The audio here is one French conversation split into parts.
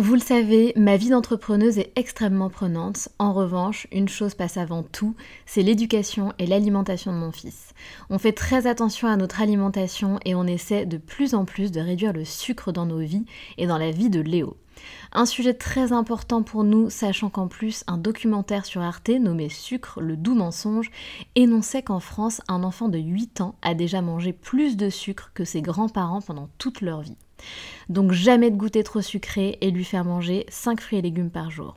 Vous le savez, ma vie d'entrepreneuse est extrêmement prenante. En revanche, une chose passe avant tout, c'est l'éducation et l'alimentation de mon fils. On fait très attention à notre alimentation et on essaie de plus en plus de réduire le sucre dans nos vies et dans la vie de Léo. Un sujet très important pour nous, sachant qu'en plus, un documentaire sur Arte nommé Sucre, le doux mensonge, énonçait qu'en France, un enfant de 8 ans a déjà mangé plus de sucre que ses grands-parents pendant toute leur vie. Donc jamais de goûter trop sucré et lui faire manger 5 fruits et légumes par jour.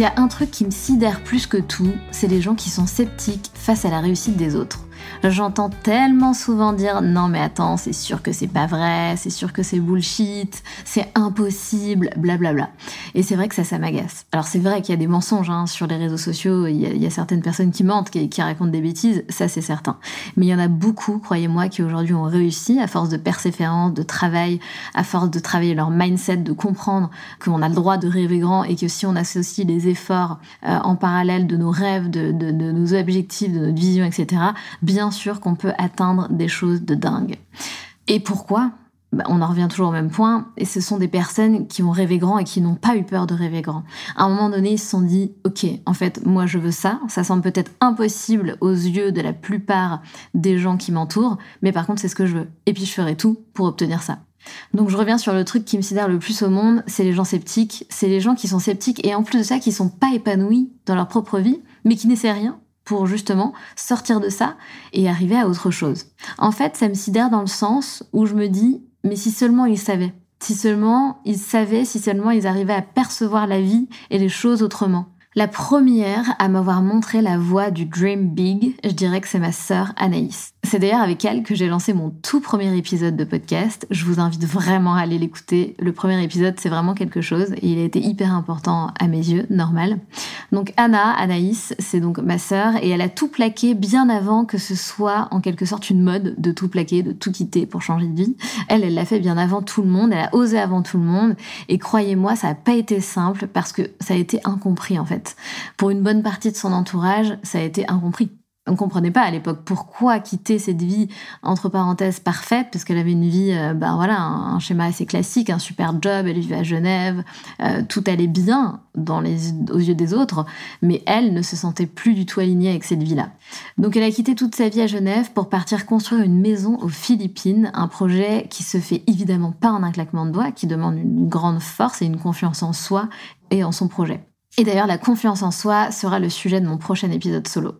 S'il y a un truc qui me sidère plus que tout, c'est les gens qui sont sceptiques face à la réussite des autres. J'entends tellement souvent dire non mais attends, c'est sûr que c'est pas vrai, c'est sûr que c'est bullshit, c'est impossible, blablabla. Bla bla. Et c'est vrai que ça, ça m'agace. Alors c'est vrai qu'il y a des mensonges hein, sur les réseaux sociaux, il y, a, certaines personnes qui mentent, qui, qui racontent des bêtises, ça c'est certain. Mais il y en a beaucoup, croyez-moi, qui aujourd'hui ont réussi à force de persévérance, de travail, à force de travailler leur mindset, de comprendre qu'on a le droit de rêver grand et que si on associe les efforts euh, en parallèle de nos rêves, de, de, de nos objectifs, de notre vision, etc., bien sûr qu'on peut atteindre des choses de dingue. Et pourquoi? Bah, on en revient toujours au même point, et ce sont des personnes qui ont rêvé grand et qui n'ont pas eu peur de rêver grand. À un moment donné, ils se sont dit, ok, en fait, moi je veux ça, ça semble peut-être impossible aux yeux de la plupart des gens qui m'entourent, mais par contre c'est ce que je veux. Et puis je ferai tout pour obtenir ça. Donc je reviens sur le truc qui me sidère le plus au monde, c'est les gens sceptiques, c'est les gens qui sont sceptiques et en plus de ça qui sont pas épanouis dans leur propre vie, mais qui n'essaient rien pour justement sortir de ça et arriver à autre chose. En fait, ça me sidère dans le sens où je me dis, mais si seulement ils savaient, si seulement ils savaient, si seulement ils arrivaient à percevoir la vie et les choses autrement. La première à m'avoir montré la voie du Dream Big, je dirais que c'est ma sœur Anaïs. C'est d'ailleurs avec elle que j'ai lancé mon tout premier épisode de podcast. Je vous invite vraiment à aller l'écouter. Le premier épisode, c'est vraiment quelque chose et il a été hyper important à mes yeux, normal. Donc Anna, Anaïs, c'est donc ma sœur et elle a tout plaqué bien avant que ce soit en quelque sorte une mode de tout plaquer, de tout quitter pour changer de vie. Elle, elle l'a fait bien avant tout le monde, elle a osé avant tout le monde et croyez-moi, ça n'a pas été simple parce que ça a été incompris en fait. Pour une bonne partie de son entourage, ça a été incompris on comprenait pas à l'époque pourquoi quitter cette vie entre parenthèses parfaite parce qu'elle avait une vie euh, ben voilà un, schéma assez classique un super job elle vivait à Genève euh, tout allait bien aux yeux des autres mais elle ne se sentait plus du tout alignée avec cette vie là donc elle a quitté toute sa vie à Genève pour partir construire une maison aux Philippines un projet qui se fait évidemment pas en un claquement de doigts qui demande une grande force et une confiance en soi et en son projet et d'ailleurs, la confiance en soi sera le sujet de mon prochain épisode solo.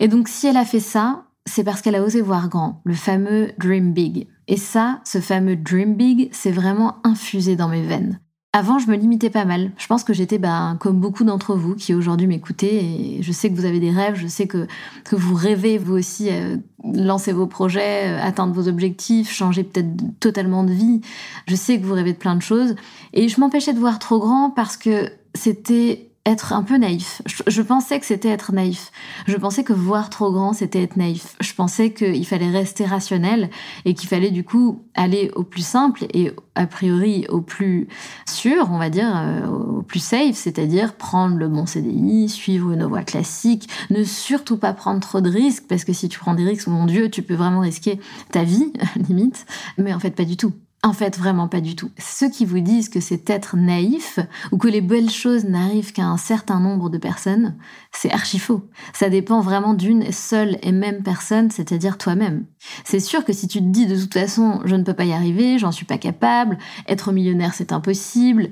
Et donc, si elle a fait ça, c'est parce qu'elle a osé voir grand, le fameux Dream Big. Et ça, ce fameux Dream Big, c'est vraiment infusé dans mes veines. Avant, je me limitais pas mal. Je pense que j'étais ben, comme beaucoup d'entre vous qui aujourd'hui m'écoutez et je sais que vous avez des rêves, je sais que, que vous rêvez vous aussi euh, lancer vos projets, euh, atteindre vos objectifs, changer peut-être totalement de vie. Je sais que vous rêvez de plein de choses et je m'empêchais de voir trop grand parce que c'était être un peu naïf. Je, pensais que c'était être naïf. Je pensais que voir trop grand, c'était être naïf. Je pensais qu'il fallait rester rationnel et qu'il fallait du coup aller au plus simple et a priori au plus sûr, on va dire, euh, au plus safe, c'est-à-dire prendre le bon CDI, suivre une voie classique, ne surtout pas prendre trop de risques parce que si tu prends des risques, mon Dieu, tu peux vraiment risquer ta vie, limite. Mais en fait, pas du tout. En fait, vraiment pas du tout. Ceux qui vous disent que c'est être naïf ou que les belles choses n'arrivent qu'à un certain nombre de personnes, c'est archi faux. Ça dépend vraiment d'une seule et même personne, c'est-à-dire toi-même. C'est sûr que si tu te dis de toute façon, je ne peux pas y arriver, j'en suis pas capable, être millionnaire c'est impossible,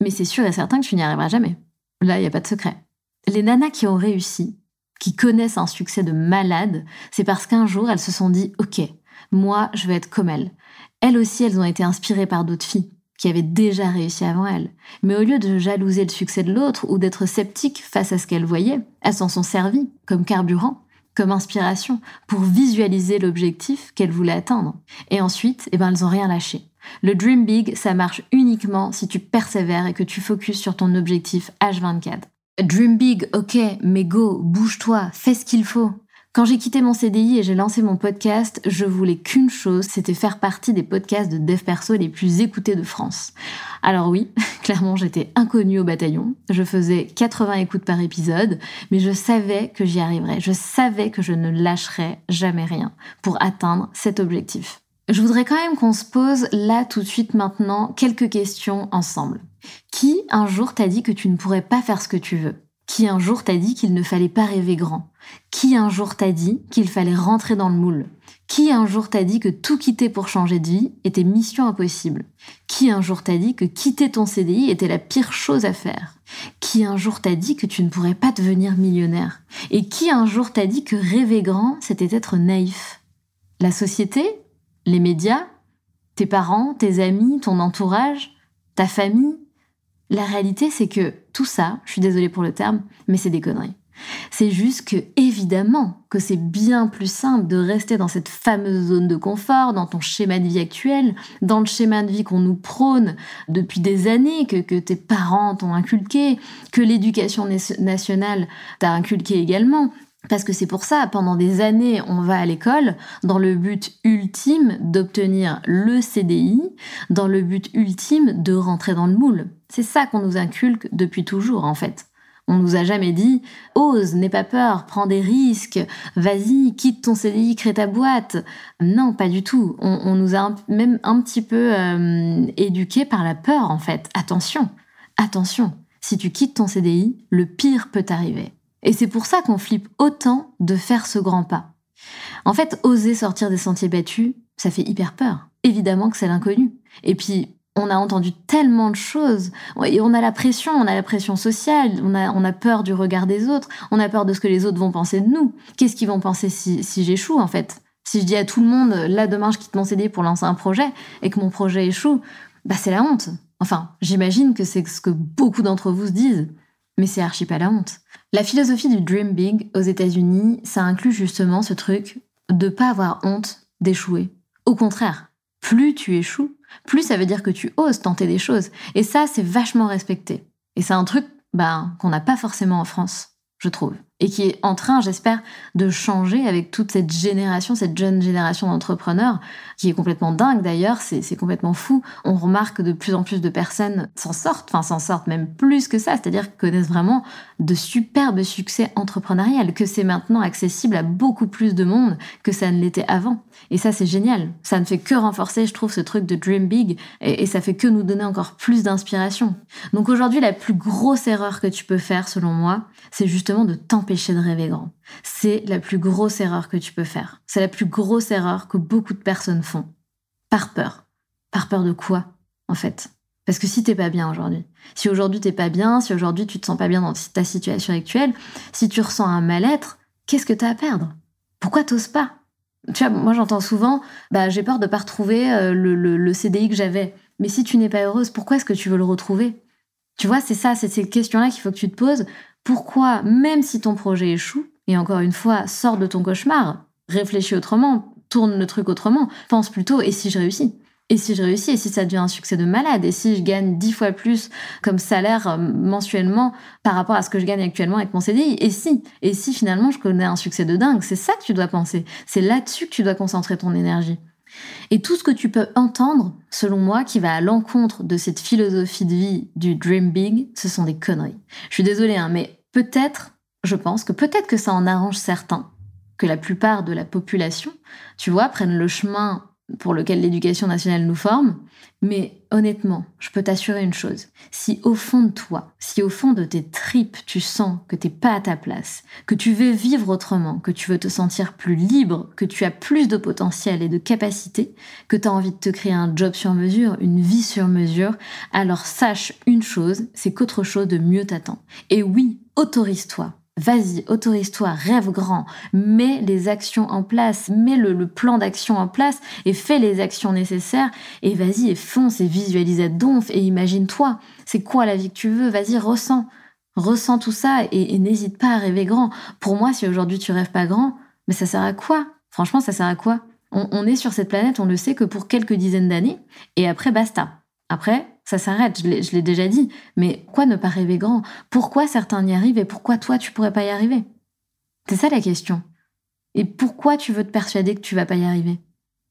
mais c'est sûr et certain que tu n'y arriveras jamais. Là, il n'y a pas de secret. Les nanas qui ont réussi, qui connaissent un succès de malade, c'est parce qu'un jour elles se sont dit, ok, moi je veux être comme elle. Elles aussi, elles ont été inspirées par d'autres filles qui avaient déjà réussi avant elles. Mais au lieu de jalouser le succès de l'autre ou d'être sceptiques face à ce qu'elles voyaient, elles s'en sont servies comme carburant, comme inspiration, pour visualiser l'objectif qu'elles voulaient atteindre. Et ensuite, eh ben, elles n'ont rien lâché. Le Dream Big, ça marche uniquement si tu persévères et que tu focuses sur ton objectif H24. Dream Big, ok, mais go, bouge-toi, fais ce qu'il faut. Quand j'ai quitté mon CDI et j'ai lancé mon podcast, je voulais qu'une chose, c'était faire partie des podcasts de dev perso les plus écoutés de France. Alors oui, clairement j'étais inconnue au bataillon, je faisais 80 écoutes par épisode, mais je savais que j'y arriverais, je savais que je ne lâcherais jamais rien pour atteindre cet objectif. Je voudrais quand même qu'on se pose là tout de suite maintenant quelques questions ensemble. Qui un jour t'a dit que tu ne pourrais pas faire ce que tu veux? Qui un jour t'a dit qu'il ne fallait pas rêver grand? Qui un jour t'a dit qu'il fallait rentrer dans le moule? Qui un jour t'a dit que tout quitter pour changer de vie était mission impossible? Qui un jour t'a dit que quitter ton CDI était la pire chose à faire? Qui un jour t'a dit que tu ne pourrais pas devenir millionnaire? Et qui un jour t'a dit que rêver grand, c'était être naïf? La société? Les médias? Tes parents? Tes amis? Ton entourage? Ta famille? La réalité, c'est que tout ça, je suis désolée pour le terme, mais c'est des conneries. C'est juste que, évidemment, que c'est bien plus simple de rester dans cette fameuse zone de confort, dans ton schéma de vie actuel, dans le schéma de vie qu'on nous prône depuis des années, que, que tes parents t'ont inculqué, que l'éducation nationale t'a inculqué également, parce que c'est pour ça, pendant des années, on va à l'école dans le but ultime d'obtenir le CDI, dans le but ultime de rentrer dans le moule. C'est ça qu'on nous inculque depuis toujours, en fait. On nous a jamais dit ose, n'aie pas peur, prends des risques, vas-y, quitte ton CDI, crée ta boîte. Non, pas du tout. On, nous a même un petit peu euh, éduqués par la peur, en fait. Attention, attention. Si tu quittes ton CDI, le pire peut t'arriver. Et c'est pour ça qu'on flippe autant de faire ce grand pas. En fait, oser sortir des sentiers battus, ça fait hyper peur. Évidemment que c'est l'inconnu. Et puis, on a entendu tellement de choses. Et on a la pression, on a la pression sociale, on a, on a peur du regard des autres, on a peur de ce que les autres vont penser de nous. Qu'est-ce qu'ils vont penser si, si j'échoue, en fait? Si je dis à tout le monde, là, demain, je quitte mon CD pour lancer un projet, et que mon projet échoue, bah, c'est la honte. Enfin, j'imagine que c'est ce que beaucoup d'entre vous se disent. Mais c'est archi pas la honte. La philosophie du Dream Big aux États-Unis, ça inclut justement ce truc de pas avoir honte d'échouer. Au contraire, plus tu échoues, plus ça veut dire que tu oses tenter des choses. Et ça, c'est vachement respecté. Et c'est un truc bah, qu'on n'a pas forcément en France, je trouve et qui est en train, j'espère, de changer avec toute cette génération, cette jeune génération d'entrepreneurs, qui est complètement dingue d'ailleurs, c'est complètement fou. On remarque que de plus en plus de personnes s'en sortent, enfin s'en sortent même plus que ça, c'est-à-dire connaissent vraiment de superbes succès entrepreneuriels, que c'est maintenant accessible à beaucoup plus de monde que ça ne l'était avant. Et ça, c'est génial. Ça ne fait que renforcer, je trouve, ce truc de Dream Big, et, et ça fait que nous donner encore plus d'inspiration. Donc aujourd'hui, la plus grosse erreur que tu peux faire, selon moi, c'est justement de tenter empêcher de rêver grand. C'est la plus grosse erreur que tu peux faire. C'est la plus grosse erreur que beaucoup de personnes font. Par peur. Par peur de quoi, en fait? Parce que si t'es pas bien aujourd'hui, si aujourd'hui t'es pas bien, si aujourd'hui tu te sens pas bien dans ta situation actuelle, si tu ressens un mal-être, qu'est-ce que t'as à perdre? Pourquoi t'oses pas? Tu vois, moi j'entends souvent, bah j'ai peur de pas retrouver euh, le, le CDI que j'avais. Mais si tu n'es pas heureuse, pourquoi est-ce que tu veux le retrouver? Tu vois, c'est ça, c'est ces questions-là qu'il faut que tu te poses. Pourquoi, même si ton projet échoue, et encore une fois, sors de ton cauchemar, réfléchis autrement, tourne le truc autrement, pense plutôt et si je réussis? Et si je réussis, et si ça devient un succès de malade, et si je gagne dix fois plus comme salaire euh, mensuellement par rapport à ce que je gagne actuellement avec mon CDI, et si, et si finalement je connais un succès de dingue, c'est ça que tu dois penser, c'est là-dessus que tu dois concentrer ton énergie. Et tout ce que tu peux entendre, selon moi, qui va à l'encontre de cette philosophie de vie du dream big, ce sont des conneries. Je suis désolée, hein, mais peut-être, je pense que peut-être que ça en arrange certains, que la plupart de la population, tu vois, prennent le chemin pour lequel l'éducation nationale nous forme. Mais honnêtement, je peux t'assurer une chose. Si au fond de toi, si au fond de tes tripes, tu sens que t'es pas à ta place, que tu veux vivre autrement, que tu veux te sentir plus libre, que tu as plus de potentiel et de capacité, que tu as envie de te créer un job sur mesure, une vie sur mesure, alors sache une chose, c'est qu'autre chose de mieux t'attend. Et oui, autorise-toi Vas-y, autorise-toi, rêve grand, mets les actions en place, mets le, plan d'action en place et fais les actions nécessaires et vas-y et fonce et visualise à donf et imagine-toi, c'est quoi la vie que tu veux, vas-y, ressens, ressens tout ça et, n'hésite pas à rêver grand. Pour moi, si aujourd'hui tu rêves pas grand, mais ça sert à quoi? Franchement, ça sert à quoi? On, on est sur cette planète, on le sait que pour quelques dizaines d'années et après basta. Après, ça s'arrête, je l'ai déjà dit. Mais pourquoi ne pas rêver grand? Pourquoi certains y arrivent et pourquoi toi tu pourrais pas y arriver? C'est ça la question. Et pourquoi tu veux te persuader que tu vas pas y arriver?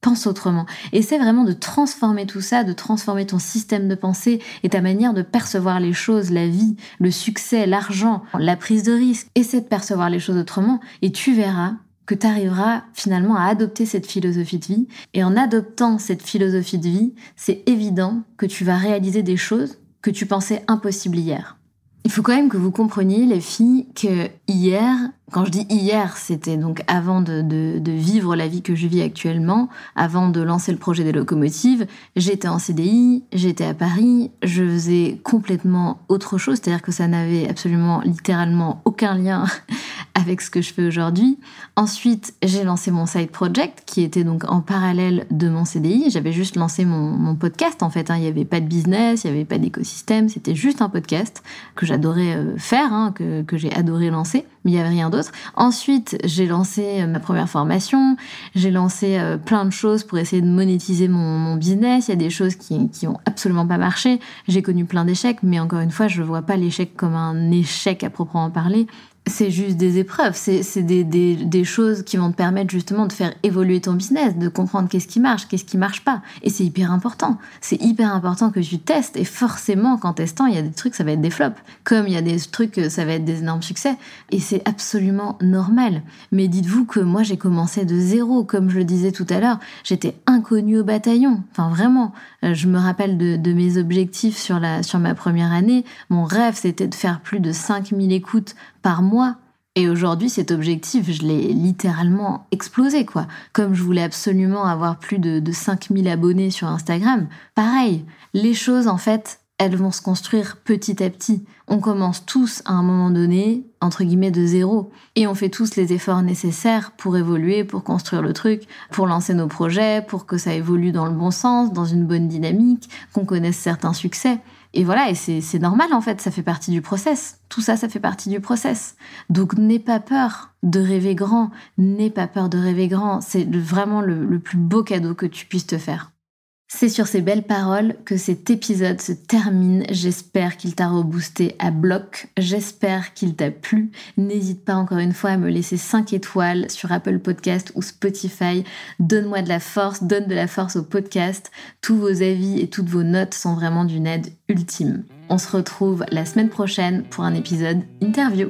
Pense autrement. Essaie vraiment de transformer tout ça, de transformer ton système de pensée et ta manière de percevoir les choses, la vie, le succès, l'argent, la prise de risque. Essaie de percevoir les choses autrement et tu verras que tu arriveras finalement à adopter cette philosophie de vie. Et en adoptant cette philosophie de vie, c'est évident que tu vas réaliser des choses que tu pensais impossibles hier. Il faut quand même que vous compreniez, les filles, que hier, quand je dis hier, c'était donc avant de, de, vivre la vie que je vis actuellement, avant de lancer le projet des locomotives, j'étais en CDI, j'étais à Paris, je faisais complètement autre chose, c'est-à-dire que ça n'avait absolument littéralement aucun lien avec ce que je fais aujourd'hui. Ensuite, j'ai lancé mon side project qui était donc en parallèle de mon CDI. J'avais juste lancé mon, mon podcast en fait. Hein. Il n'y avait pas de business, il n'y avait pas d'écosystème, c'était juste un podcast que j'adorais euh, faire, hein, que, que j'ai adoré lancer mais il n'y avait rien d'autre. Ensuite, j'ai lancé euh, ma première formation, j'ai lancé euh, plein de choses pour essayer de monétiser mon, mon business. Il y a des choses qui, qui ont absolument pas marché. J'ai connu plein d'échecs, mais encore une fois, je ne vois pas l'échec comme un échec à proprement parler c'est juste des épreuves, c'est des, des, des, choses qui vont te permettre justement de faire évoluer ton business, de comprendre qu'est-ce qui marche, qu'est-ce qui marche pas. Et c'est hyper important. C'est hyper important que tu testes. Et forcément, qu'en testant, il y a des trucs, ça va être des flops. Comme il y a des trucs, ça va être des énormes succès. Et c'est absolument normal. Mais dites-vous que moi, j'ai commencé de zéro. Comme je le disais tout à l'heure, j'étais inconnue au bataillon. Enfin, vraiment. Euh, je me rappelle de, de mes objectifs sur, la, sur ma première année. Mon rêve, c'était de faire plus de 5000 écoutes par mois. Et aujourd'hui, cet objectif, je l'ai littéralement explosé, quoi. Comme je voulais absolument avoir plus de, de 5000 abonnés sur Instagram, pareil, les choses, en fait, elles vont se construire petit à petit. On commence tous à un moment donné, entre guillemets, de zéro. Et on fait tous les efforts nécessaires pour évoluer, pour construire le truc, pour lancer nos projets, pour que ça évolue dans le bon sens, dans une bonne dynamique, qu'on connaisse certains succès. Et voilà, et c'est normal en fait, ça fait partie du process. Tout ça, ça fait partie du process. Donc n'aie pas peur de rêver grand, n'aie pas peur de rêver grand. C'est vraiment le plus beau cadeau que tu puisses te faire. C'est sur ces belles paroles que cet épisode se termine. J'espère qu'il t'a reboosté à bloc. J'espère qu'il t'a plu. N'hésite pas encore une fois à me laisser 5 étoiles sur Apple Podcast ou Spotify. Donne-moi de la force, donne de la force au podcast. Tous vos avis et toutes vos notes sont vraiment d'une aide ultime. On se retrouve la semaine prochaine pour un épisode interview.